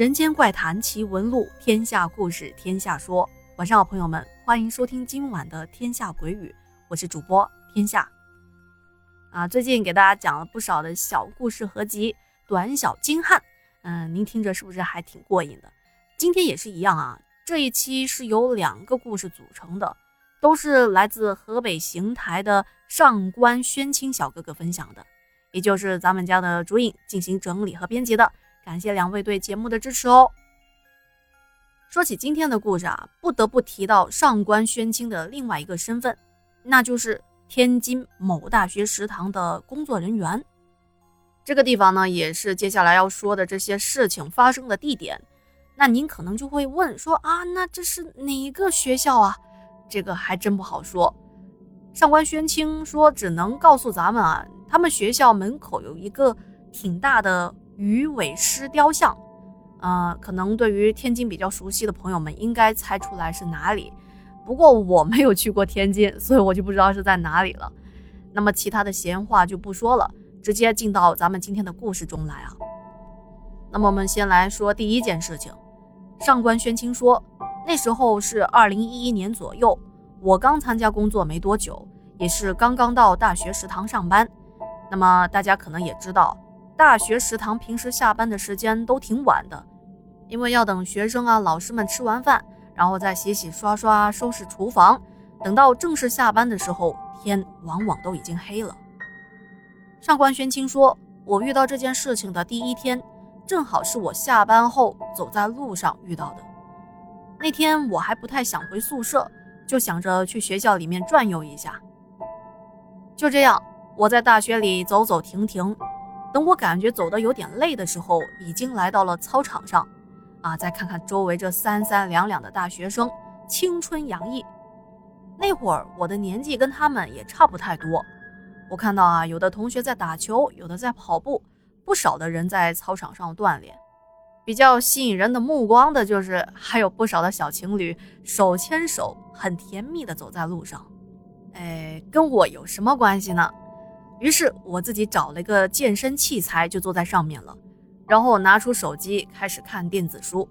人间怪谈奇闻录，天下故事天下说。晚上好，朋友们，欢迎收听今晚的《天下鬼语》，我是主播天下。啊，最近给大家讲了不少的小故事合集，短小精悍。嗯，您听着是不是还挺过瘾的？今天也是一样啊。这一期是由两个故事组成的，都是来自河北邢台的上官宣清小哥哥分享的，也就是咱们家的主影进行整理和编辑的。感谢两位对节目的支持哦。说起今天的故事啊，不得不提到上官宣清的另外一个身份，那就是天津某大学食堂的工作人员。这个地方呢，也是接下来要说的这些事情发生的地点。那您可能就会问说啊，那这是哪个学校啊？这个还真不好说。上官宣清说，只能告诉咱们啊，他们学校门口有一个挺大的。鱼尾狮雕像，呃，可能对于天津比较熟悉的朋友们，应该猜出来是哪里。不过我没有去过天津，所以我就不知道是在哪里了。那么其他的闲话就不说了，直接进到咱们今天的故事中来啊。那么我们先来说第一件事情。上官宣清说，那时候是二零一一年左右，我刚参加工作没多久，也是刚刚到大学食堂上班。那么大家可能也知道。大学食堂平时下班的时间都挺晚的，因为要等学生啊、老师们吃完饭，然后再洗洗刷刷、收拾厨房，等到正式下班的时候，天往往都已经黑了。上官宣清说：“我遇到这件事情的第一天，正好是我下班后走在路上遇到的。那天我还不太想回宿舍，就想着去学校里面转悠一下。就这样，我在大学里走走停停。”等我感觉走得有点累的时候，已经来到了操场上，啊，再看看周围这三三两两的大学生，青春洋溢。那会儿我的年纪跟他们也差不太多。我看到啊，有的同学在打球，有的在跑步，不少的人在操场上锻炼。比较吸引人的目光的就是，还有不少的小情侣手牵手，很甜蜜的走在路上。哎，跟我有什么关系呢？于是我自己找了一个健身器材，就坐在上面了，然后拿出手机开始看电子书。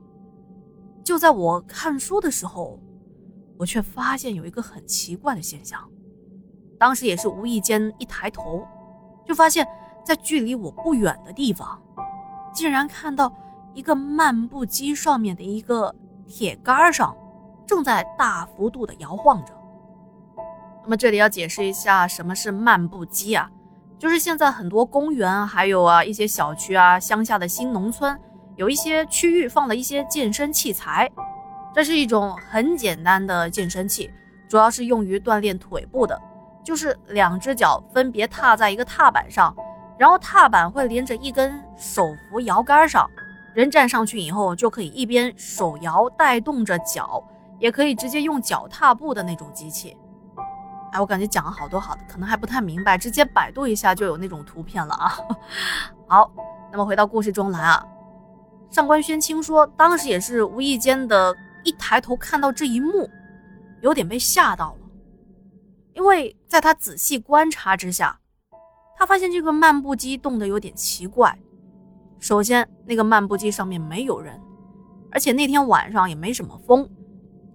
就在我看书的时候，我却发现有一个很奇怪的现象。当时也是无意间一抬头，就发现，在距离我不远的地方，竟然看到一个漫步机上面的一个铁杆上，正在大幅度的摇晃着。那么这里要解释一下，什么是漫步机啊？就是现在很多公园，还有啊一些小区啊，乡下的新农村，有一些区域放了一些健身器材。这是一种很简单的健身器，主要是用于锻炼腿部的。就是两只脚分别踏在一个踏板上，然后踏板会连着一根手扶摇杆上，人站上去以后就可以一边手摇带动着脚，也可以直接用脚踏步的那种机器。哎，我感觉讲了好多好的，可能还不太明白，直接百度一下就有那种图片了啊。好，那么回到故事中来啊。上官宣清说，当时也是无意间的一抬头看到这一幕，有点被吓到了，因为在他仔细观察之下，他发现这个漫步机动得有点奇怪。首先，那个漫步机上面没有人，而且那天晚上也没什么风，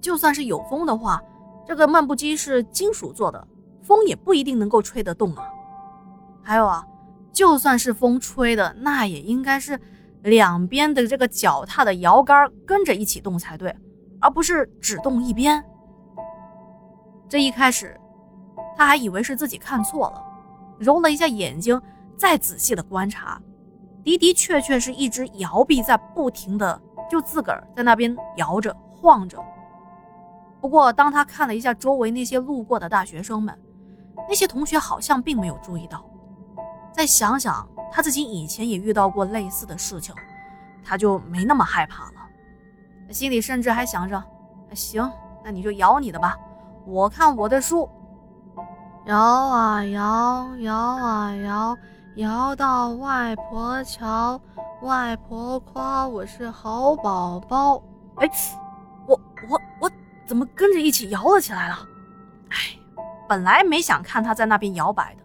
就算是有风的话。这个漫步机是金属做的，风也不一定能够吹得动啊。还有啊，就算是风吹的，那也应该是两边的这个脚踏的摇杆跟着一起动才对，而不是只动一边。这一开始，他还以为是自己看错了，揉了一下眼睛，再仔细的观察，的的确确是一只摇臂在不停的就自个儿在那边摇着晃着。不过，当他看了一下周围那些路过的大学生们，那些同学好像并没有注意到。再想想他自己以前也遇到过类似的事情，他就没那么害怕了。心里甚至还想着：行，那你就摇你的吧，我看我的书。摇啊摇，摇啊摇，摇到外婆桥，外婆夸我是好宝宝。哎，我我我。怎么跟着一起摇了起来了？哎，本来没想看他在那边摇摆的，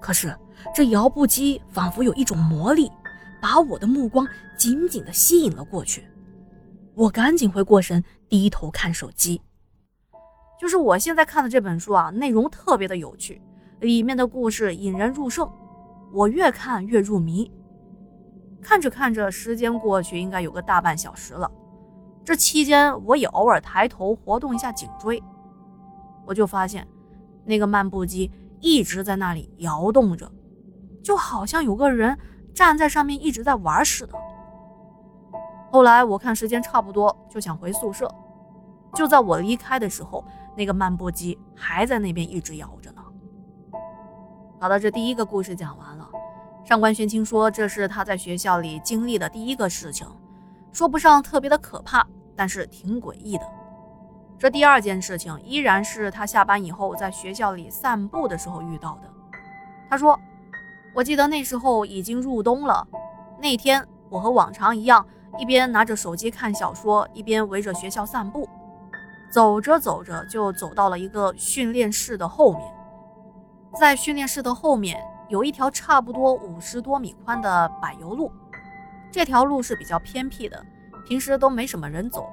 可是这摇步机仿佛有一种魔力，把我的目光紧紧地吸引了过去。我赶紧回过神，低头看手机。就是我现在看的这本书啊，内容特别的有趣，里面的故事引人入胜，我越看越入迷。看着看着，时间过去应该有个大半小时了。这期间，我也偶尔抬头活动一下颈椎，我就发现那个漫步机一直在那里摇动着，就好像有个人站在上面一直在玩似的。后来我看时间差不多，就想回宿舍。就在我离开的时候，那个漫步机还在那边一直摇着呢。好的，这第一个故事讲完了。上官玄清说，这是他在学校里经历的第一个事情，说不上特别的可怕，但是挺诡异的。这第二件事情依然是他下班以后在学校里散步的时候遇到的。他说：“我记得那时候已经入冬了，那天我和往常一样，一边拿着手机看小说，一边围着学校散步。走着走着，就走到了一个训练室的后面，在训练室的后面。”有一条差不多五十多米宽的柏油路，这条路是比较偏僻的，平时都没什么人走。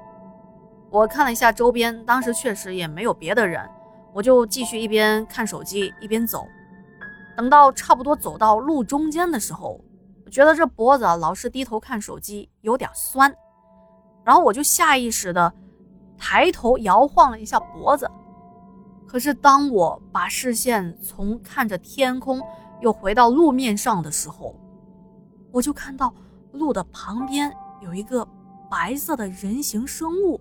我看了一下周边，当时确实也没有别的人，我就继续一边看手机一边走。等到差不多走到路中间的时候，我觉得这脖子老是低头看手机有点酸，然后我就下意识的抬头摇晃了一下脖子。可是当我把视线从看着天空。又回到路面上的时候，我就看到路的旁边有一个白色的人形生物，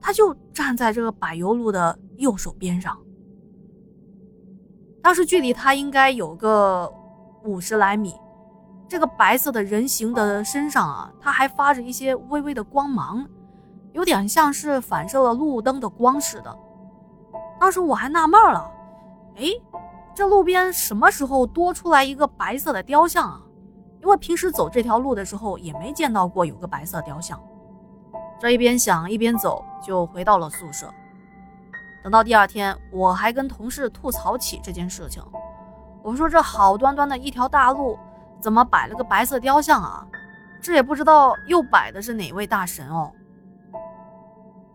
他就站在这个柏油路的右手边上。当时距离他应该有个五十来米。这个白色的人形的身上啊，它还发着一些微微的光芒，有点像是反射了路灯的光似的。当时我还纳闷了，哎。这路边什么时候多出来一个白色的雕像啊？因为平时走这条路的时候也没见到过有个白色雕像。这一边想一边走，就回到了宿舍。等到第二天，我还跟同事吐槽起这件事情。我说：“这好端端的一条大路，怎么摆了个白色雕像啊？这也不知道又摆的是哪位大神哦。”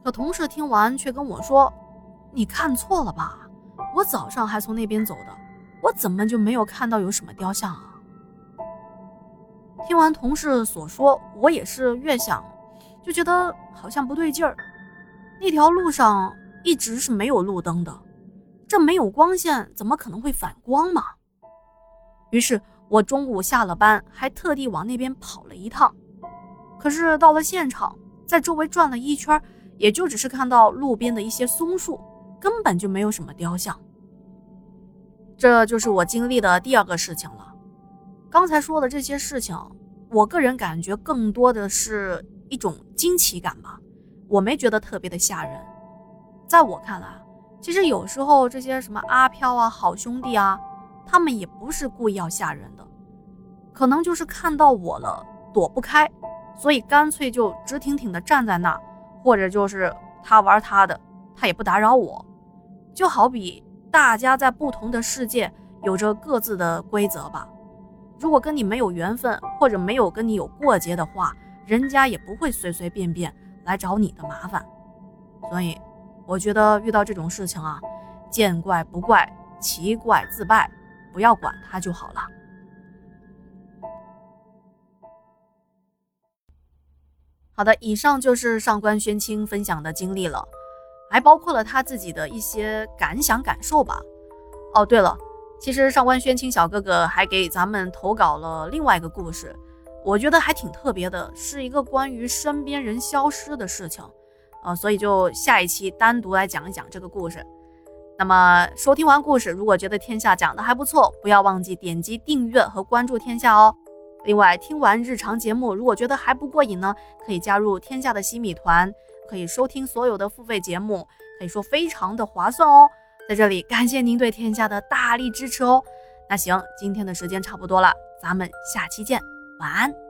可同事听完却跟我说：“你看错了吧？”我早上还从那边走的，我怎么就没有看到有什么雕像啊？听完同事所说，我也是越想，就觉得好像不对劲儿。那条路上一直是没有路灯的，这没有光线，怎么可能会反光嘛？于是我中午下了班，还特地往那边跑了一趟。可是到了现场，在周围转了一圈，也就只是看到路边的一些松树。根本就没有什么雕像，这就是我经历的第二个事情了。刚才说的这些事情，我个人感觉更多的是一种惊奇感吧，我没觉得特别的吓人。在我看来，其实有时候这些什么阿飘啊、好兄弟啊，他们也不是故意要吓人的，可能就是看到我了躲不开，所以干脆就直挺挺的站在那，或者就是他玩他的，他也不打扰我。就好比大家在不同的世界有着各自的规则吧。如果跟你没有缘分，或者没有跟你有过节的话，人家也不会随随便便来找你的麻烦。所以，我觉得遇到这种事情啊，见怪不怪，奇怪自败，不要管他就好了。好的，以上就是上官宣清分享的经历了。还包括了他自己的一些感想感受吧。哦，对了，其实上官宣清小哥哥还给咱们投稿了另外一个故事，我觉得还挺特别的，是一个关于身边人消失的事情。呃，所以就下一期单独来讲一讲这个故事。那么收听完故事，如果觉得天下讲的还不错，不要忘记点击订阅和关注天下哦。另外，听完日常节目，如果觉得还不过瘾呢，可以加入天下的洗米团。可以收听所有的付费节目，可以说非常的划算哦。在这里感谢您对天下的大力支持哦。那行，今天的时间差不多了，咱们下期见，晚安。